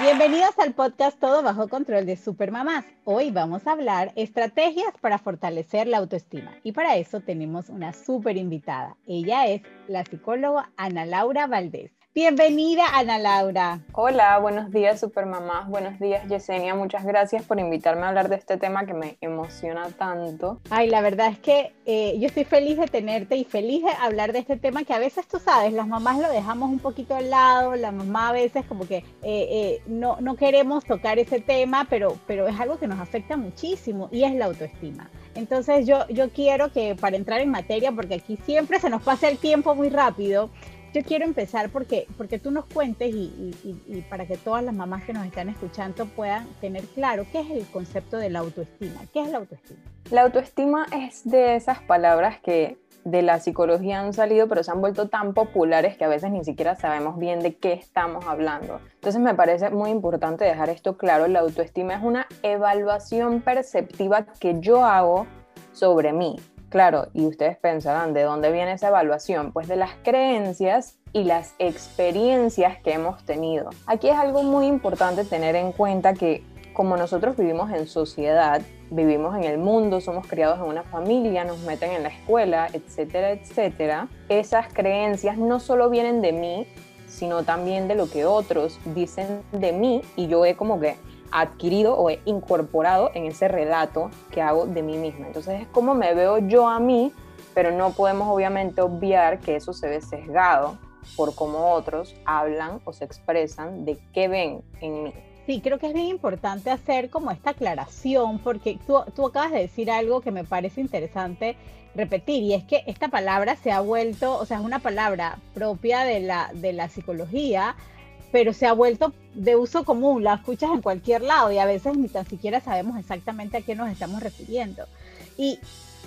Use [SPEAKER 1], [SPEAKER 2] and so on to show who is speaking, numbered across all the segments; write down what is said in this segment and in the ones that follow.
[SPEAKER 1] Bienvenidos al podcast Todo Bajo Control de Supermamás. Hoy vamos a hablar estrategias para fortalecer la autoestima y para eso tenemos una súper invitada. Ella es la psicóloga Ana Laura Valdés. Bienvenida, Ana Laura.
[SPEAKER 2] Hola, buenos días, supermamás. Buenos días, Yesenia. Muchas gracias por invitarme a hablar de este tema que me emociona tanto.
[SPEAKER 1] Ay, la verdad es que eh, yo estoy feliz de tenerte y feliz de hablar de este tema que a veces tú sabes, las mamás lo dejamos un poquito al lado, la mamá a veces como que eh, eh, no, no queremos tocar ese tema, pero, pero es algo que nos afecta muchísimo y es la autoestima. Entonces yo, yo quiero que para entrar en materia, porque aquí siempre se nos pasa el tiempo muy rápido, yo quiero empezar porque, porque tú nos cuentes y, para que todas las mamás que nos están escuchando puedan tener claro qué es el concepto de la autoestima. ¿Qué es la autoestima?
[SPEAKER 2] La autoestima es de esas palabras que de la psicología han salido, pero se han vuelto tan populares que a veces ni siquiera sabemos bien de qué estamos hablando. Entonces me parece muy importante dejar esto claro. La autoestima es una evaluación perceptiva que yo hago sobre mí, Claro, y ustedes pensarán, ¿de dónde viene esa evaluación? Pues de las creencias y las experiencias que hemos tenido. Aquí es algo muy importante tener en cuenta que como nosotros vivimos en sociedad, vivimos en el mundo, somos criados en una familia, nos meten en la escuela, etcétera, etcétera, esas creencias no solo vienen de mí, sino también de lo que otros dicen de mí y yo he como que adquirido o he incorporado en ese relato que hago de mí misma. Entonces es como me veo yo a mí, pero no podemos obviamente obviar que eso se ve sesgado por cómo otros hablan o se expresan de qué ven en mí.
[SPEAKER 1] Sí, creo que es bien importante hacer como esta aclaración, porque tú, tú acabas de decir algo que me parece interesante repetir, y es que esta palabra se ha vuelto, o sea, es una palabra propia de la, de la psicología, pero se ha vuelto de uso común, la escuchas en cualquier lado y a veces ni tan siquiera sabemos exactamente a qué nos estamos refiriendo. Y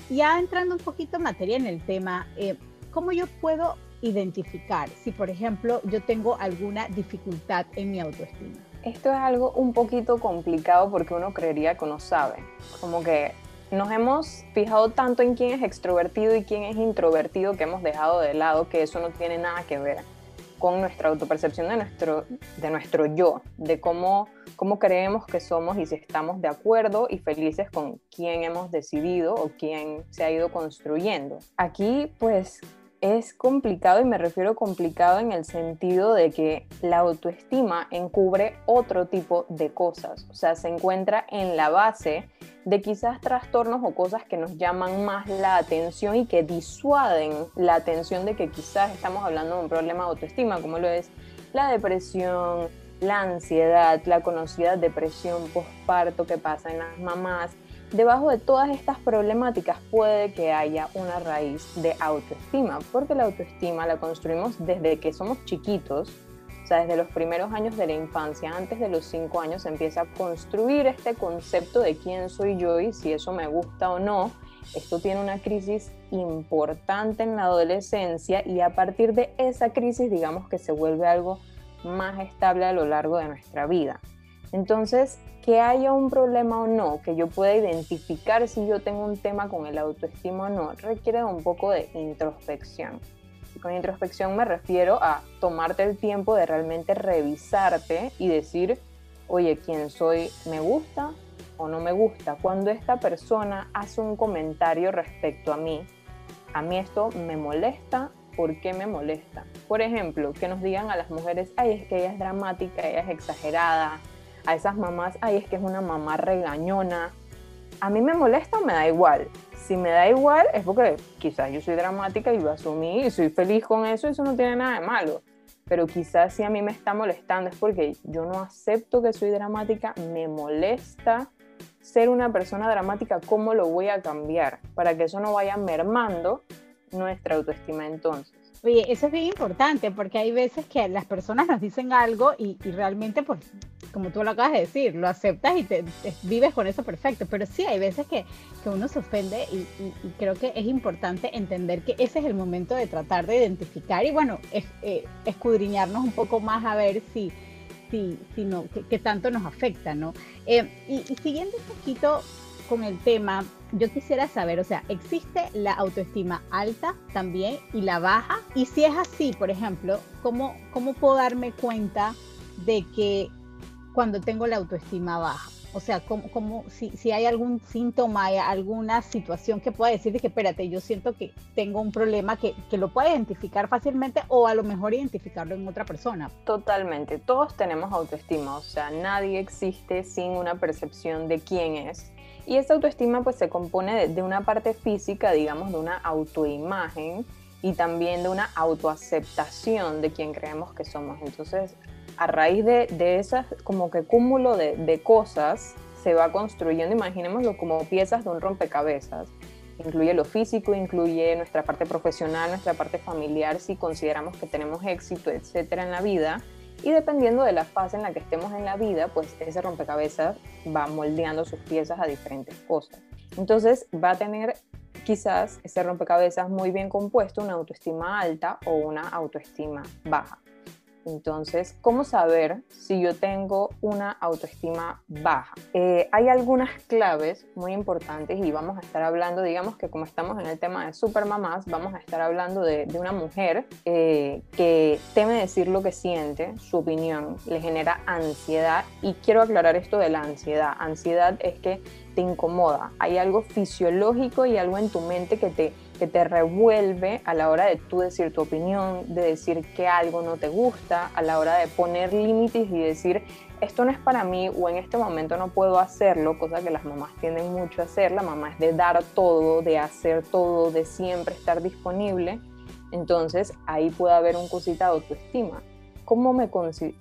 [SPEAKER 1] ya entrando un poquito en materia en el tema, eh, ¿cómo yo puedo identificar si, por ejemplo, yo tengo alguna dificultad en mi autoestima?
[SPEAKER 2] Esto es algo un poquito complicado porque uno creería que uno sabe, como que nos hemos fijado tanto en quién es extrovertido y quién es introvertido que hemos dejado de lado que eso no tiene nada que ver con nuestra autopercepción de nuestro, de nuestro yo, de cómo, cómo creemos que somos y si estamos de acuerdo y felices con quién hemos decidido o quién se ha ido construyendo. Aquí pues es complicado y me refiero complicado en el sentido de que la autoestima encubre otro tipo de cosas, o sea, se encuentra en la base de quizás trastornos o cosas que nos llaman más la atención y que disuaden la atención de que quizás estamos hablando de un problema de autoestima, como lo es la depresión, la ansiedad, la conocida depresión postparto que pasa en las mamás, debajo de todas estas problemáticas puede que haya una raíz de autoestima, porque la autoestima la construimos desde que somos chiquitos, o sea, desde los primeros años de la infancia, antes de los cinco años, se empieza a construir este concepto de quién soy yo y si eso me gusta o no. Esto tiene una crisis importante en la adolescencia y a partir de esa crisis, digamos que se vuelve algo más estable a lo largo de nuestra vida. Entonces, que haya un problema o no, que yo pueda identificar si yo tengo un tema con el autoestima o no, requiere un poco de introspección. Y con introspección me refiero a tomarte el tiempo de realmente revisarte y decir, oye, ¿quién soy? ¿Me gusta o no me gusta? Cuando esta persona hace un comentario respecto a mí, a mí esto me molesta, ¿por qué me molesta? Por ejemplo, que nos digan a las mujeres, ay, es que ella es dramática, ella es exagerada, a esas mamás, ay, es que es una mamá regañona. A mí me molesta me da igual. Si me da igual es porque quizás yo soy dramática y lo asumí y soy feliz con eso eso no tiene nada de malo. Pero quizás si a mí me está molestando es porque yo no acepto que soy dramática, me molesta ser una persona dramática, ¿cómo lo voy a cambiar? Para que eso no vaya mermando nuestra autoestima entonces.
[SPEAKER 1] Oye, eso es bien importante porque hay veces que las personas nos dicen algo y, y realmente pues como tú lo acabas de decir, lo aceptas y te, vives con eso perfecto, pero sí hay veces que, que uno se ofende y, creo que es importante entender que ese es el momento de tratar de identificar y bueno, eh, escudriñarnos un poco más a ver si, si, si no, qué tanto nos afecta, ¿no? Eh, y, y siguiendo un poquito con el tema, yo quisiera saber, o sea, ¿existe la autoestima alta también y la baja? Y si es así, por ejemplo, ¿cómo, cómo puedo darme cuenta de que cuando tengo la autoestima baja? O sea, ¿cómo, si, si, hay algún síntoma, alguna situación que pueda decir de que, espérate, yo siento que tengo un problema que, que lo pueda identificar fácilmente o a lo mejor identificarlo en otra persona.
[SPEAKER 2] Totalmente, todos tenemos autoestima, o sea, nadie existe sin una percepción de quién es y esta autoestima pues se compone de, una parte física, digamos, de una autoimagen y también de una autoaceptación de quien creemos que somos. Entonces, a raíz de, de esas como que cúmulo de, de cosas, se va construyendo, imaginémoslo como piezas de un rompecabezas. Incluye lo físico, incluye nuestra parte profesional, nuestra parte familiar, si consideramos que tenemos éxito, etcétera, en la vida y dependiendo de la fase en la que estemos en la vida, pues ese rompecabezas va moldeando sus piezas a diferentes cosas. Entonces va a tener quizás ese rompecabezas muy bien compuesto, una autoestima alta o una autoestima baja. Entonces, ¿cómo saber si yo tengo una autoestima baja? Eh, hay algunas claves muy importantes y vamos a estar hablando, digamos que como estamos en el tema de supermamás, vamos a estar hablando de, una mujer eh, que teme decir lo que siente, su opinión, le genera ansiedad y quiero aclarar esto de la ansiedad. Ansiedad es que te incomoda, hay algo fisiológico y algo en tu mente que te que te revuelve a la hora de tú decir tu opinión, de decir que algo no te gusta, a la hora de poner límites y decir esto no es para mí o en este momento no puedo hacerlo, cosa que las mamás tienden mucho a hacer, la mamá es de dar todo, de hacer todo, de siempre estar disponible, entonces ahí puede haber un cosita de autoestima. ¿Cómo me,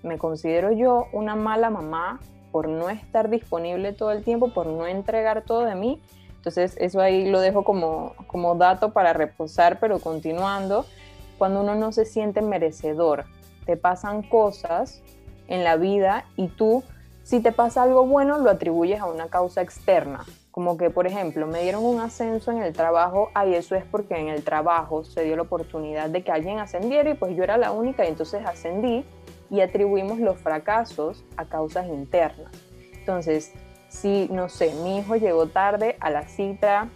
[SPEAKER 2] me considero yo una mala mamá por no estar disponible todo el tiempo, por no entregar todo de mí? Entonces, eso ahí lo dejo como, como dato para reposar, pero continuando, cuando uno no se siente merecedor, te pasan cosas en la vida y tú, si te pasa algo bueno, lo atribuyes a una causa externa. Como que, por ejemplo, me dieron un ascenso en el trabajo, ay, eso es porque en el trabajo se dio la oportunidad de que alguien ascendiera y pues yo era la única y entonces ascendí y atribuimos los fracasos a causas internas. Entonces, si, no sé, mi hijo llegó tarde a la cita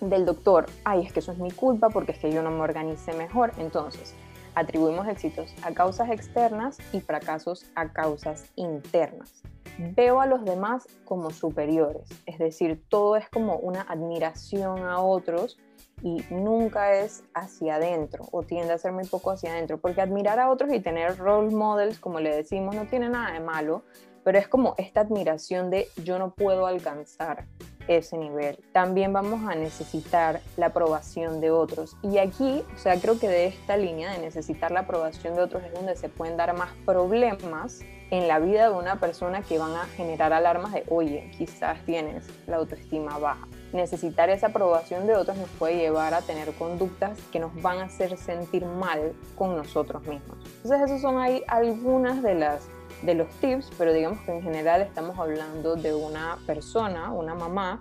[SPEAKER 2] del doctor, ay, es que eso es mi culpa porque es que yo no me organicé mejor. Entonces, atribuimos éxitos a causas externas y fracasos a causas internas. Veo a los demás como superiores, es decir, todo es como una admiración a otros y nunca es hacia adentro o tiende a ser muy poco hacia adentro, porque admirar a otros y tener role models, como le decimos, no tiene nada de malo, pero es como esta admiración de yo no puedo alcanzar ese nivel. También vamos a necesitar la aprobación de otros. Y aquí, o sea, creo que de esta línea de necesitar la aprobación de otros es donde se pueden dar más problemas en la vida de una persona que van a generar alarmas de, oye, quizás tienes la autoestima baja. Necesitar esa aprobación de otros nos puede llevar a tener conductas que nos van a hacer sentir mal con nosotros mismos. Entonces, esas son ahí algunas de las de los tips, pero digamos que en general estamos hablando de una persona, una mamá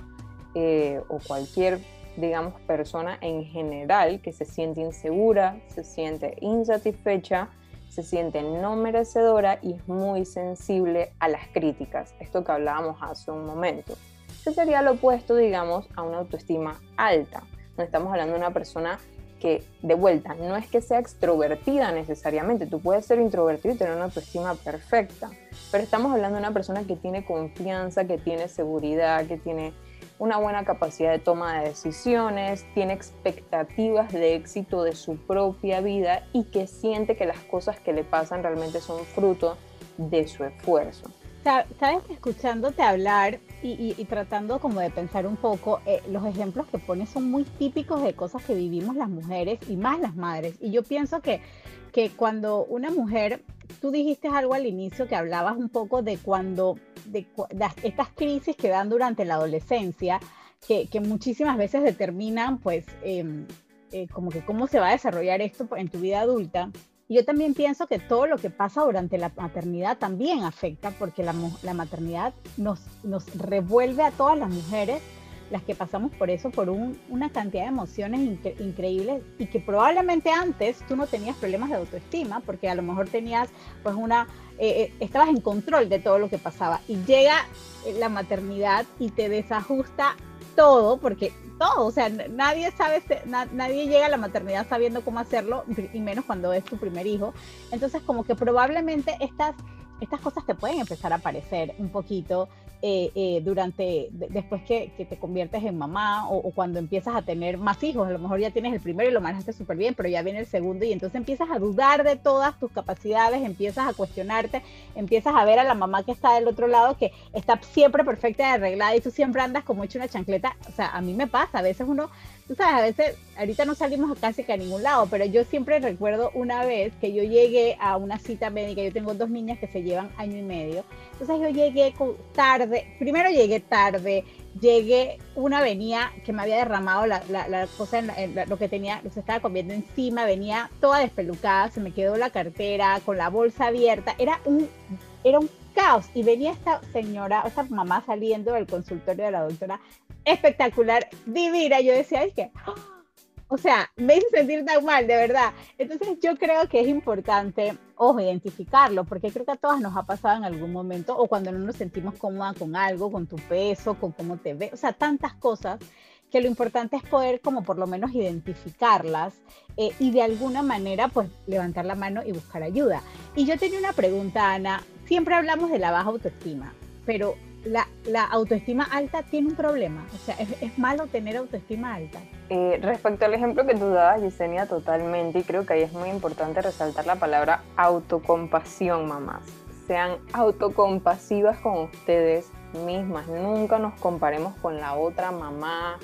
[SPEAKER 2] eh, o cualquier, digamos, persona en general que se siente insegura, se siente insatisfecha, se siente no merecedora y es muy sensible a las críticas. Esto que hablábamos hace un momento. Este sería lo opuesto, digamos, a una autoestima alta. No estamos hablando de una persona que, de vuelta, no es que sea extrovertida necesariamente, tú puedes ser introvertido y tener una autoestima perfecta, pero estamos hablando de una persona que tiene confianza, que tiene seguridad, que tiene una buena capacidad de toma de decisiones, tiene expectativas de éxito de su propia vida y que siente que las cosas que le pasan realmente son fruto de su esfuerzo.
[SPEAKER 1] Sabes, escuchándote hablar y, tratando como de pensar un poco, eh, los ejemplos que pones son muy típicos de cosas que vivimos las mujeres y más las madres. Y yo pienso que, que cuando una mujer, tú dijiste algo al inicio que hablabas un poco de cuando, de, estas crisis que dan durante la adolescencia, que, que muchísimas veces determinan pues em, eh, como que cómo se va a desarrollar esto en tu vida adulta. Yo también pienso que todo lo que pasa durante la maternidad también afecta, porque la, la maternidad nos, nos revuelve a todas las mujeres las que pasamos por eso, por una cantidad de emociones increíbles y que probablemente antes tú no tenías problemas de autoestima porque a lo mejor tenías pues una, eh, eh, estabas en control de todo lo que pasaba. Y llega la maternidad y te desajusta todo porque todo, o sea, nadie sabe, nadie llega a la maternidad sabiendo cómo hacerlo y menos cuando es tu primer hijo. Entonces como que probablemente estas estas cosas te pueden empezar a aparecer un poquito eh, eh, durante, después que, te conviertes en mamá o, cuando empiezas a tener más hijos, a lo mejor ya tienes el primero y lo manejaste súper bien, pero ya viene el segundo y entonces empiezas a dudar de todas tus capacidades, empiezas a cuestionarte, empiezas a ver a la mamá que está del otro lado que está siempre perfecta y arreglada y tú siempre andas como hecho una chancleta, o sea, a mí me pasa, a veces uno tú sabes, a veces, ahorita no salimos casi que a ningún lado, pero yo siempre recuerdo una vez que yo llegué a una cita médica, yo tengo dos niñas que se llevan año y medio, entonces yo llegué tarde, primero llegué tarde, llegué, una venía que me había derramado la, la, cosa, en, lo que tenía, se estaba comiendo encima, venía toda despelucada, se me quedó la cartera con la bolsa abierta, era un, era un caos. Y venía esta señora, esta mamá saliendo del consultorio de la doctora, espectacular, divina. Yo decía, es que, o sea, me hizo sentir tan mal, de verdad. Entonces yo creo que es importante, ojo, identificarlo, porque creo que a todas nos ha pasado en algún momento, o cuando no nos sentimos cómoda con algo, con tu peso, con cómo te ves, o sea, tantas cosas que lo importante es poder como por lo menos identificarlas eh, y de alguna manera pues levantar la mano y buscar ayuda. Y yo tenía una pregunta, Ana, siempre hablamos de la baja autoestima, pero la, autoestima alta tiene un problema. O sea, ¿es, malo tener autoestima alta?
[SPEAKER 2] Eh, respecto al ejemplo que tú dabas, Yesenia, totalmente, y creo que ahí es muy importante resaltar la palabra autocompasión, mamás. Sean autocompasivas con ustedes mismas. Nunca nos comparemos con la otra mamá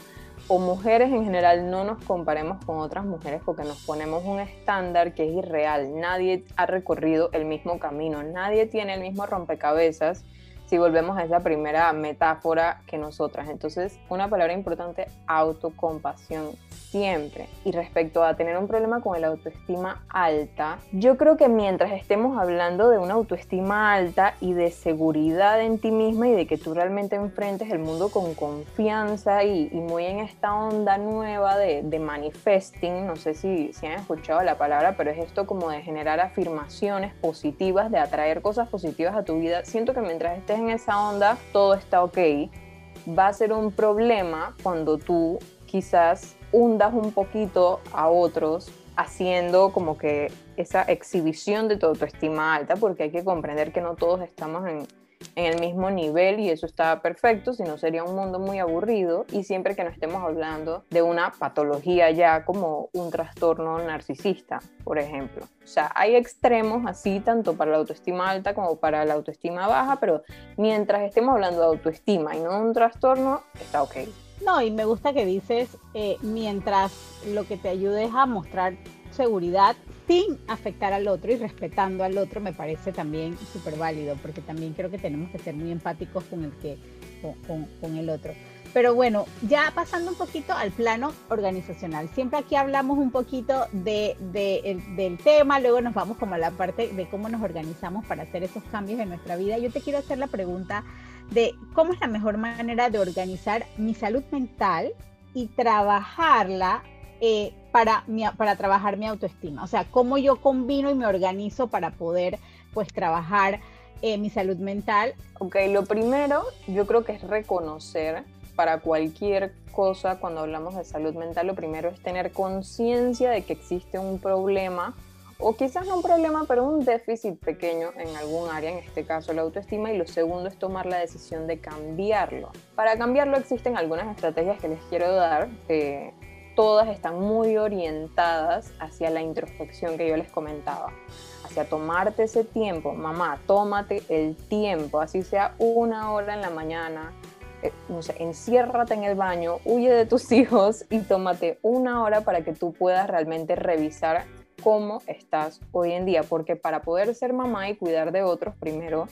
[SPEAKER 2] o mujeres en general. No nos comparemos con otras mujeres porque nos ponemos un estándar que es irreal. Nadie ha recorrido el mismo camino. Nadie tiene el mismo rompecabezas si volvemos a esa primera metáfora que nosotras. Entonces, una palabra importante, autocompasión, siempre. Y respecto a tener un problema con el autoestima alta, yo creo que mientras estemos hablando de una autoestima alta y de seguridad en ti misma y de que tú realmente enfrentes el mundo con confianza y, muy en esta onda nueva de, de manifesting, no sé si, si han escuchado la palabra, pero es esto como de generar afirmaciones positivas, de atraer cosas positivas a tu vida. Siento que mientras estés en esa onda, todo está ok. Va a ser un problema cuando tú quizás hundas un poquito a otros haciendo como que esa exhibición de tu autoestima alta, porque hay que comprender que no todos estamos en, en el mismo nivel y eso está perfecto, si no sería un mundo muy aburrido y siempre que no estemos hablando de una patología ya como un trastorno narcisista, por ejemplo. O sea, hay extremos así tanto para la autoestima alta como para la autoestima baja, pero mientras estemos hablando de autoestima y no de un trastorno, está ok.
[SPEAKER 1] No, y me gusta que dices, eh, mientras lo que te ayude es a mostrar seguridad sin afectar al otro y respetando al otro me parece también súper válido, porque también creo que tenemos que ser muy empáticos con el, que, con, el otro. Pero bueno, ya pasando un poquito al plano organizacional, siempre aquí hablamos un poquito de, del tema, luego nos vamos como a la parte de cómo nos organizamos para hacer esos cambios en nuestra vida. Yo te quiero hacer la pregunta de cómo es la mejor manera de organizar mi salud mental y trabajarla eh, para, para trabajar mi autoestima. O sea, cómo yo combino y me organizo para poder pues trabajar eh, mi salud mental.
[SPEAKER 2] Ok, lo primero yo creo que es reconocer para cualquier cosa cuando hablamos de salud mental, lo primero es tener conciencia de que existe un problema o quizás no un problema, pero un déficit pequeño en algún área, en este caso la autoestima, y lo segundo es tomar la decisión de cambiarlo. Para cambiarlo existen algunas estrategias que les quiero dar, que todas están muy orientadas hacia la introspección que yo les comentaba, hacia tomarte ese tiempo, mamá, tómate el tiempo, así sea una hora en la mañana, eh, no sé, enciérrate en el baño, huye de tus hijos y tómate una hora para que tú puedas realmente revisar cómo estás hoy en día, porque para poder ser mamá y cuidar de otros, primero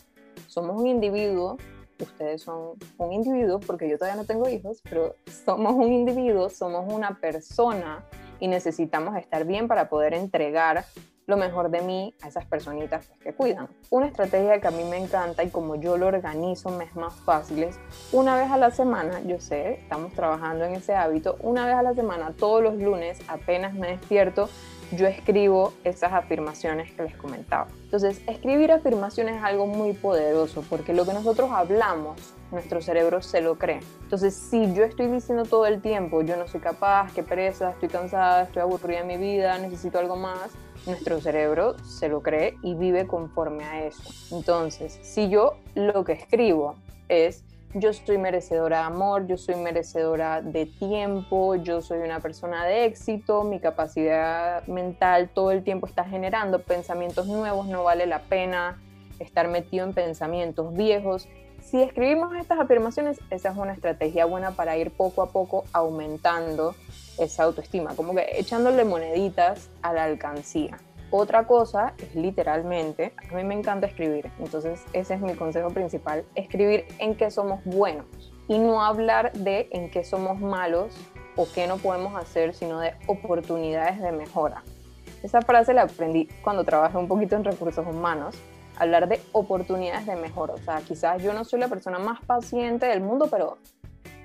[SPEAKER 2] somos un individuo ustedes son un individuo, porque yo todavía no tengo hijos, pero somos un individuo, somos una persona y necesitamos estar bien para poder entregar lo mejor de mí a esas personitas pues, que cuidan. Una estrategia que a mí me encanta y como yo lo organizo me es más fácil es una vez a la semana, yo sé, estamos trabajando en ese hábito, una vez a la semana, todos los lunes, apenas me despierto, yo escribo esas afirmaciones que les comentaba. Entonces, escribir afirmaciones es algo muy poderoso porque lo que nosotros hablamos, nuestro cerebro se lo cree. Entonces, si yo estoy diciendo todo el tiempo, yo no soy capaz, qué pereza, estoy cansada, estoy aburrida en mi vida, necesito algo más, nuestro cerebro se lo cree y vive conforme a eso. Entonces, si yo lo que escribo es yo soy merecedora de amor, yo soy merecedora de tiempo, yo soy una persona de éxito, mi capacidad mental todo el tiempo está generando pensamientos nuevos, no vale la pena estar metido en pensamientos viejos. Si escribimos estas afirmaciones, esa es una estrategia buena para ir poco a poco aumentando esa autoestima, como que echándole moneditas a la alcancía. Otra cosa es literalmente, a mí me encanta escribir, entonces ese es mi consejo principal, escribir en qué somos buenos y no hablar de en qué somos malos o qué no podemos hacer, sino de oportunidades de mejora. Esa frase la aprendí cuando trabajé un poquito en recursos humanos, hablar de oportunidades de mejora. O sea, quizás yo no soy la persona más paciente del mundo, pero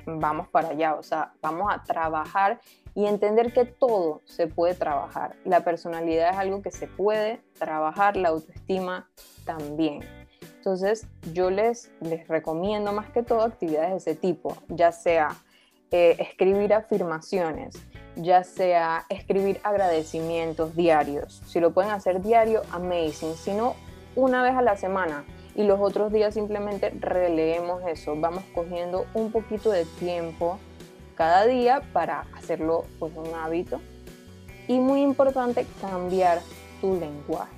[SPEAKER 2] vamos para allá, o sea, vamos a trabajar y entender que todo se puede trabajar. La personalidad es algo que se puede trabajar, la autoestima también. Entonces, yo les, les recomiendo más que todo actividades de ese tipo, ya sea eh, escribir afirmaciones, ya sea escribir agradecimientos diarios. Si lo pueden hacer diario, amazing. Si no, una vez a la semana y los otros días simplemente releemos eso. Vamos cogiendo un poquito de tiempo cada día para hacerlo pues un hábito. Y muy importante, cambiar tu lenguaje.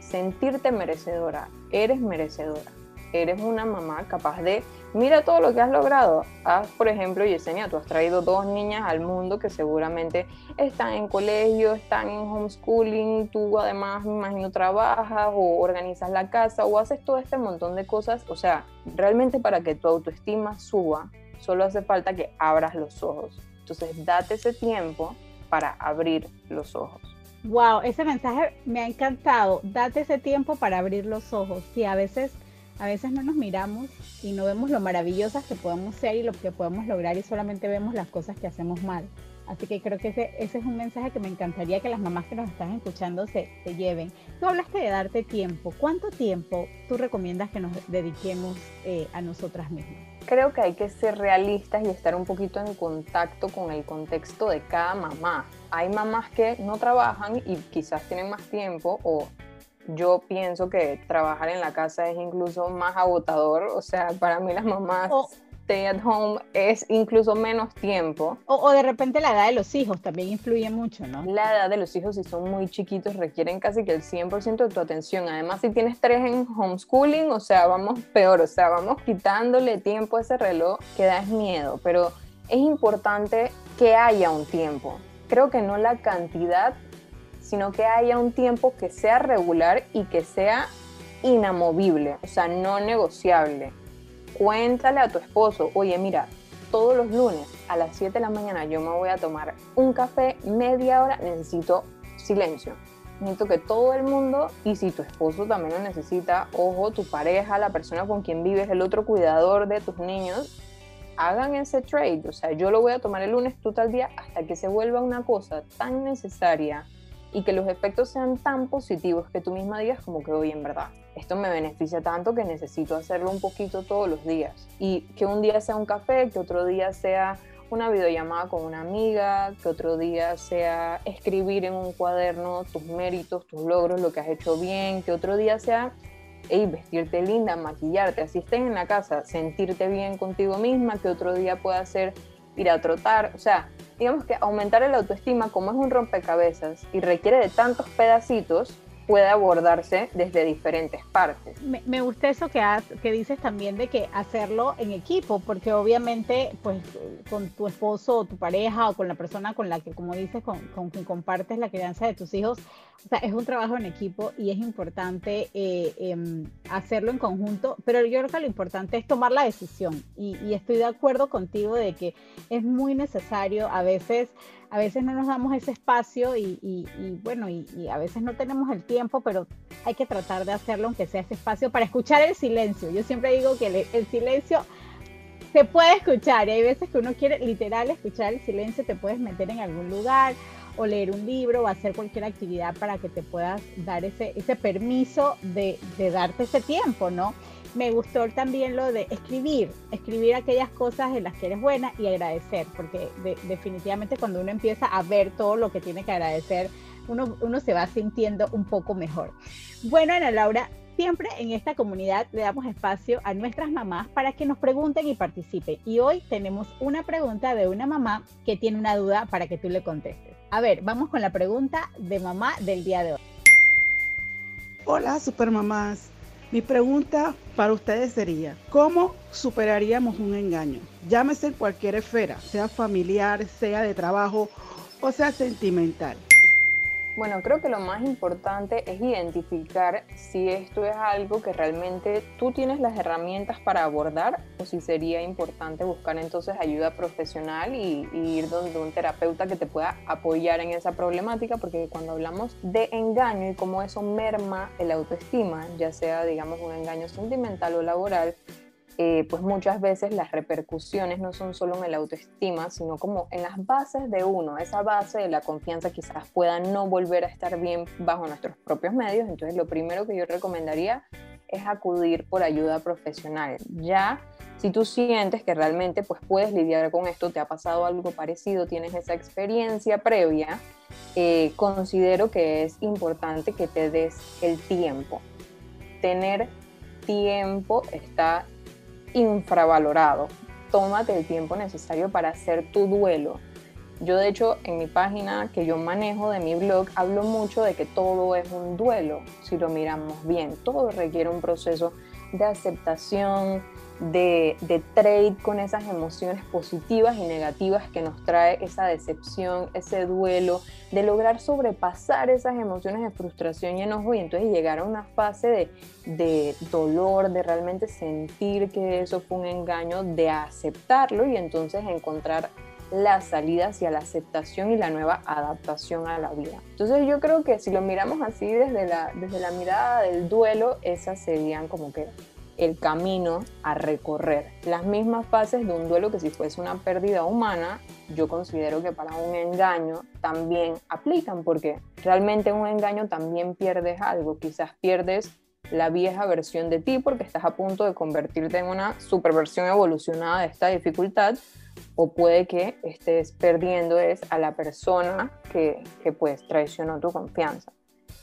[SPEAKER 2] Sentirte merecedora. Eres merecedora. Eres una mamá capaz de, mira todo lo que has logrado. Haz, por ejemplo, Yesenia, tú has traído dos niñas al mundo que seguramente están en colegio, están en homeschooling, tú además, me imagino, trabajas o organizas la casa o haces todo este montón de cosas. O sea, realmente para que tu autoestima suba, solo hace falta que abras los ojos. Entonces, date ese tiempo para abrir los ojos.
[SPEAKER 1] Wow, ese mensaje me ha encantado. Date ese tiempo para abrir los ojos. Sí, a veces, a veces no nos miramos y no vemos lo maravillosas que podemos ser y lo que podemos lograr y solamente vemos las cosas que hacemos mal. Así que creo que ese, ese es un mensaje que me encantaría que las mamás que nos están escuchando se, se lleven. Tú hablaste de darte tiempo. ¿Cuánto tiempo tú recomiendas que nos dediquemos eh, a nosotras mismas?
[SPEAKER 2] creo que hay que ser realistas y estar un poquito en contacto con el contexto de cada mamá. Hay mamás que no trabajan y quizás tienen más tiempo o yo pienso que trabajar en la casa es incluso más agotador. O sea, para mí las mamás stay at home es incluso menos tiempo.
[SPEAKER 1] O, de repente la edad de los hijos también influye mucho, ¿no?
[SPEAKER 2] La edad de los hijos, si son muy chiquitos, requieren casi que el 100% de tu atención. Además, si tienes tres en homeschooling, o sea, vamos peor, o sea, vamos quitándole tiempo a ese reloj que da es miedo, pero es importante que haya un tiempo. Creo que no la cantidad, sino que haya un tiempo que sea regular y que sea inamovible, o sea, no negociable cuéntale a tu esposo, oye, mira, todos los lunes a las 7 de la mañana yo me voy a tomar un café media hora, necesito silencio. Necesito que todo el mundo, y si tu esposo también lo necesita, ojo, tu pareja, la persona con quien vives, el otro cuidador de tus niños, hagan ese trade. O sea, yo lo voy a tomar el lunes, tú tal día, hasta que se vuelva una cosa tan necesaria y que los efectos sean tan positivos que tú misma digas como que hoy en verdad esto me beneficia tanto que necesito hacerlo un poquito todos los días. Y que un día sea un café, que otro día sea una videollamada con una amiga, que otro día sea escribir en un cuaderno tus méritos, tus logros, lo que has hecho bien, que otro día sea hey, vestirte linda, maquillarte, así estés en la casa, sentirte bien contigo misma, que otro día pueda ser ir a trotar, o sea, digamos que aumentar el autoestima como es un rompecabezas y requiere de tantos pedacitos, puede abordarse desde diferentes partes.
[SPEAKER 1] Me, gusta eso que, que dices también de que hacerlo en equipo, porque obviamente pues con tu esposo o tu pareja o con la persona con la que, como dices, con, con quien compartes la crianza de tus hijos, o sea, es un trabajo en equipo y es importante eh, em, hacerlo en conjunto, pero yo creo que lo importante es tomar la decisión y, y estoy de acuerdo contigo de que es muy necesario a veces a veces no nos damos ese espacio y, bueno, y, a veces no tenemos el tiempo, pero hay que tratar de hacerlo aunque sea ese espacio para escuchar el silencio. Yo siempre digo que el, silencio se puede escuchar y hay veces que uno quiere literal escuchar el silencio, te puedes meter en algún lugar o leer un libro o hacer cualquier actividad para que te puedas dar ese, ese permiso de, de darte ese tiempo, ¿no? Me gustó también lo de escribir, escribir aquellas cosas en las que eres buena y agradecer, porque definitivamente cuando uno empieza a ver todo lo que tiene que agradecer, uno, uno se va sintiendo un poco mejor. Bueno, Ana Laura, siempre en esta comunidad le damos espacio a nuestras mamás para que nos pregunten y participen. Y hoy tenemos una pregunta de una mamá que tiene una duda para que tú le contestes. A ver, vamos con la pregunta de mamá del día de hoy.
[SPEAKER 3] Hola, supermamás. Mi pregunta para ustedes sería, ¿cómo superaríamos un engaño? Llámese en cualquier esfera, sea familiar, sea de trabajo o sea sentimental.
[SPEAKER 2] Bueno, creo que lo más importante es identificar si esto es algo que realmente tú tienes las herramientas para abordar o si sería importante buscar entonces ayuda profesional y, ir donde un terapeuta que te pueda apoyar en esa problemática, porque cuando hablamos de engaño y cómo eso merma el autoestima, ya sea digamos un engaño sentimental o laboral, eh, pues muchas veces las repercusiones no son solo en el autoestima, sino como en las bases de uno. Esa base de la confianza quizás pueda no volver a estar bien bajo nuestros propios medios. Entonces lo primero que yo recomendaría es acudir por ayuda profesional. Ya si tú sientes que realmente pues puedes lidiar con esto, te ha pasado algo parecido, tienes esa experiencia previa, eh, considero que es importante que te des el tiempo. Tener tiempo está infravalorado. Tómate el tiempo necesario para hacer tu duelo. Yo de hecho en mi página que yo manejo de mi blog hablo mucho de que todo es un duelo, si lo miramos bien. Todo requiere un proceso de aceptación, de, trade con esas emociones positivas y negativas que nos trae esa decepción, ese duelo, de lograr sobrepasar esas emociones de frustración y enojo y entonces llegar a una fase de, de dolor, de realmente sentir que eso fue un engaño, de aceptarlo y entonces encontrar la salida hacia la aceptación y la nueva adaptación a la vida. Entonces yo creo que si lo miramos así desde la, desde la mirada del duelo, esas serían como que el camino a recorrer. Las mismas fases de un duelo que si fuese una pérdida humana, yo considero que para un engaño también aplican, porque realmente en un engaño también pierdes algo, quizás pierdes la vieja versión de ti porque estás a punto de convertirte en una superversión evolucionada de esta dificultad, o puede que estés perdiendo es a la persona que, que pues traicionó tu confianza.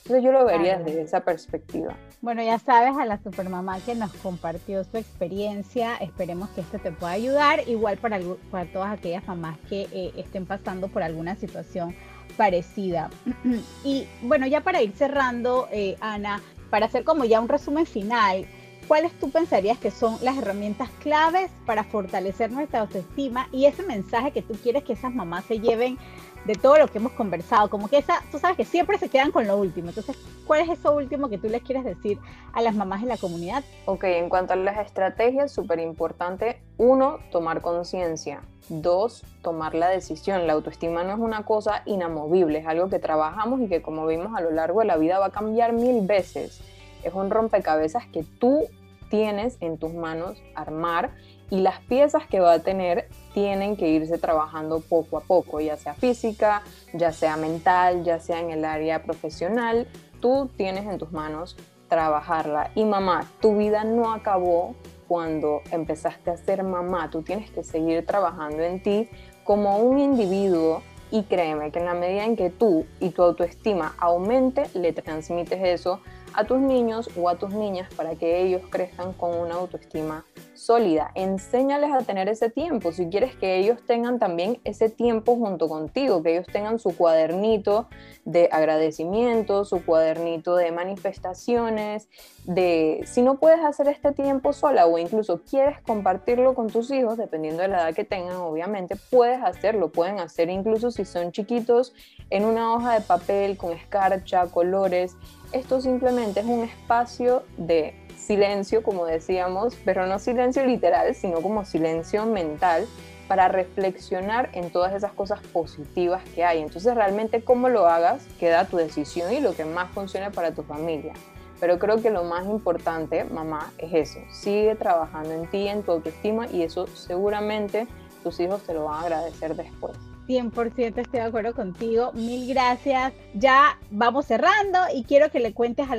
[SPEAKER 2] Entonces yo lo vería desde esa perspectiva.
[SPEAKER 1] Bueno, ya sabes a la supermamá que nos compartió su experiencia. Esperemos que esto te pueda ayudar. Igual para, para todas aquellas mamás que eh, estén pasando por alguna situación parecida. y bueno, ya para ir cerrando, eh, Ana, para hacer como ya un resumen final, ¿cuáles tú pensarías que son las herramientas claves para fortalecer nuestra autoestima y ese mensaje que tú quieres que esas mamás se lleven de todo lo que hemos conversado, como que esa, tú sabes que siempre se quedan con lo último. Entonces, ¿cuál es eso último que tú les quieres decir a las mamás de la comunidad?
[SPEAKER 2] Ok, en cuanto a las estrategias, súper importante, uno, tomar conciencia. Dos, tomar la decisión. La autoestima no es una cosa inamovible, es algo que trabajamos y que como vimos a lo largo de la vida va a cambiar mil veces. Es un rompecabezas que tú tienes en tus manos armar y las piezas que va a tener tienen que irse trabajando poco a poco, ya sea física, ya sea mental, ya sea en el área profesional, tú tienes en tus manos trabajarla. Y mamá, tu vida no acabó cuando empezaste a ser mamá, tú tienes que seguir trabajando en ti como un individuo y créeme que en la medida en que tú y tu autoestima aumente, le transmites eso a tus niños o a tus niñas para que ellos crezcan con una autoestima sólida. Enséñales a tener ese tiempo. Si quieres que ellos tengan también ese tiempo junto contigo, que ellos tengan su cuadernito de agradecimiento, su cuadernito de manifestaciones, de si no puedes hacer este tiempo sola o incluso quieres compartirlo con tus hijos, dependiendo de la edad que tengan, obviamente, puedes hacerlo. Pueden hacer incluso si son chiquitos en una hoja de papel con escarcha, colores. Esto simplemente es un espacio de silencio, como decíamos, pero no silencio literal, sino como silencio mental, para reflexionar en todas esas cosas positivas que hay. Entonces realmente cómo lo hagas queda tu decisión y lo que más funcione para tu familia. Pero creo que lo más importante, mamá, es eso. Sigue trabajando en ti, en tu autoestima y eso seguramente tus hijos te lo van a agradecer después.
[SPEAKER 1] 100% estoy de acuerdo contigo. Mil gracias. Ya vamos cerrando y quiero que le cuentes a,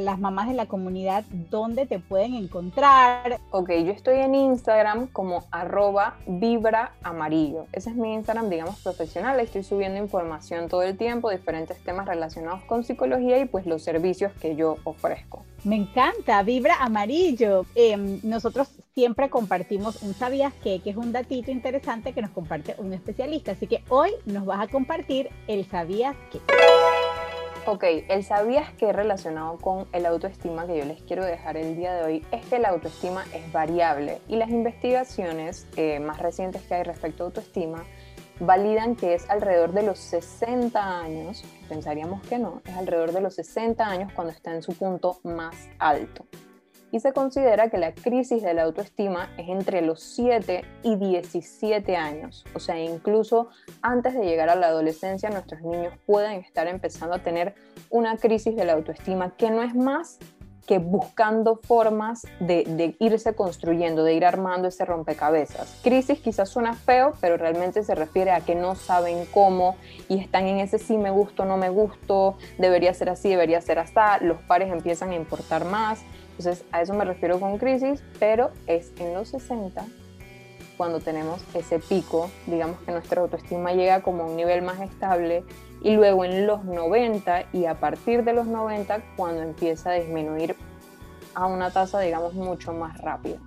[SPEAKER 1] las mamás de la comunidad dónde te pueden encontrar.
[SPEAKER 2] Ok, yo estoy en Instagram como arroba vibra amarillo. Ese es mi Instagram, digamos, profesional. Estoy subiendo información todo el tiempo, diferentes temas relacionados con psicología y pues los servicios que yo ofrezco.
[SPEAKER 1] Me encanta, vibra amarillo. Em, nosotros siempre compartimos un sabías qué, que es un datito interesante que nos comparte un especialista. Así que hoy nos vas a compartir el sabías qué.
[SPEAKER 2] Ok, el sabías que relacionado con el autoestima que yo les quiero dejar el día de hoy es que la autoestima es variable y las investigaciones eh, más recientes que hay respecto a autoestima validan que es alrededor de los 60 años, pensaríamos que no, es alrededor de los 60 años cuando está en su punto más alto. Y se considera que la crisis de la autoestima es entre los 7 y 17 años, o sea, incluso antes de llegar a la adolescencia nuestros niños pueden estar empezando a tener una crisis de la autoestima que no es más que buscando formas de, irse construyendo, de ir armando ese rompecabezas. Crisis quizás suena feo, pero realmente se refiere a que no saben cómo y están en ese sí me gusto, no me gusto, debería ser así, debería ser así, los pares empiezan a importar más. Entonces a eso me refiero con crisis, pero es en los 60 cuando tenemos ese pico, digamos que nuestra autoestima llega como a un nivel más estable y luego en los 90 y a partir de los 90 cuando empieza a disminuir a una tasa digamos mucho más rápida.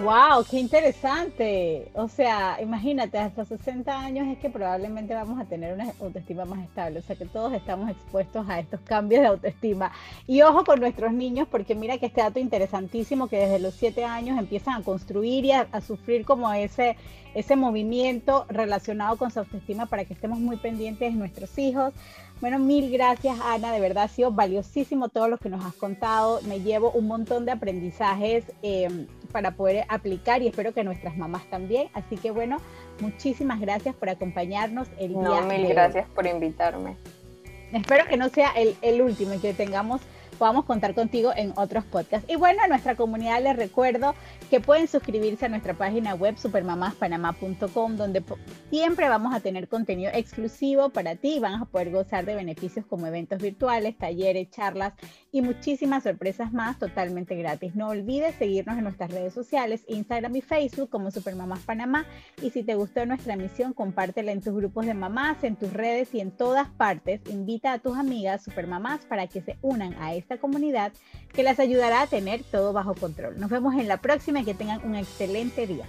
[SPEAKER 1] ¡Wow! ¡Qué interesante! O sea, imagínate, hasta 60 años es que probablemente vamos a tener una autoestima más estable. O sea, que todos estamos expuestos a estos cambios de autoestima. Y ojo con nuestros niños, porque mira que este dato interesantísimo que desde los 7 años empiezan a construir y a, sufrir como ese, ese movimiento relacionado con su autoestima para que estemos muy pendientes de nuestros hijos. Bueno, mil gracias Ana, de verdad ha sido valiosísimo todo lo que nos has contado. Me llevo un montón de aprendizajes eh, para poder aplicar y espero que nuestras mamás también. Así que bueno, muchísimas gracias por acompañarnos el día
[SPEAKER 2] No, mil gracias por invitarme.
[SPEAKER 1] Espero que no sea el, el último y que tengamos podamos contar contigo en otros podcasts. Y bueno, a nuestra comunidad les recuerdo que pueden suscribirse a nuestra página web supermamaspanamá.com, donde siempre vamos a tener contenido exclusivo para ti. Van a poder gozar de beneficios como eventos virtuales, talleres, charlas y muchísimas sorpresas más totalmente gratis. No olvides seguirnos en nuestras redes sociales, Instagram y Facebook como Supermamás Panamá. Y si te gustó nuestra emisión, compártela en tus grupos de mamás, en tus redes y en todas partes. Invita a tus amigas supermamás para que se unan a esta comunidad que las ayudará a tener todo bajo control. Nos vemos en la próxima y que tengan un excelente día.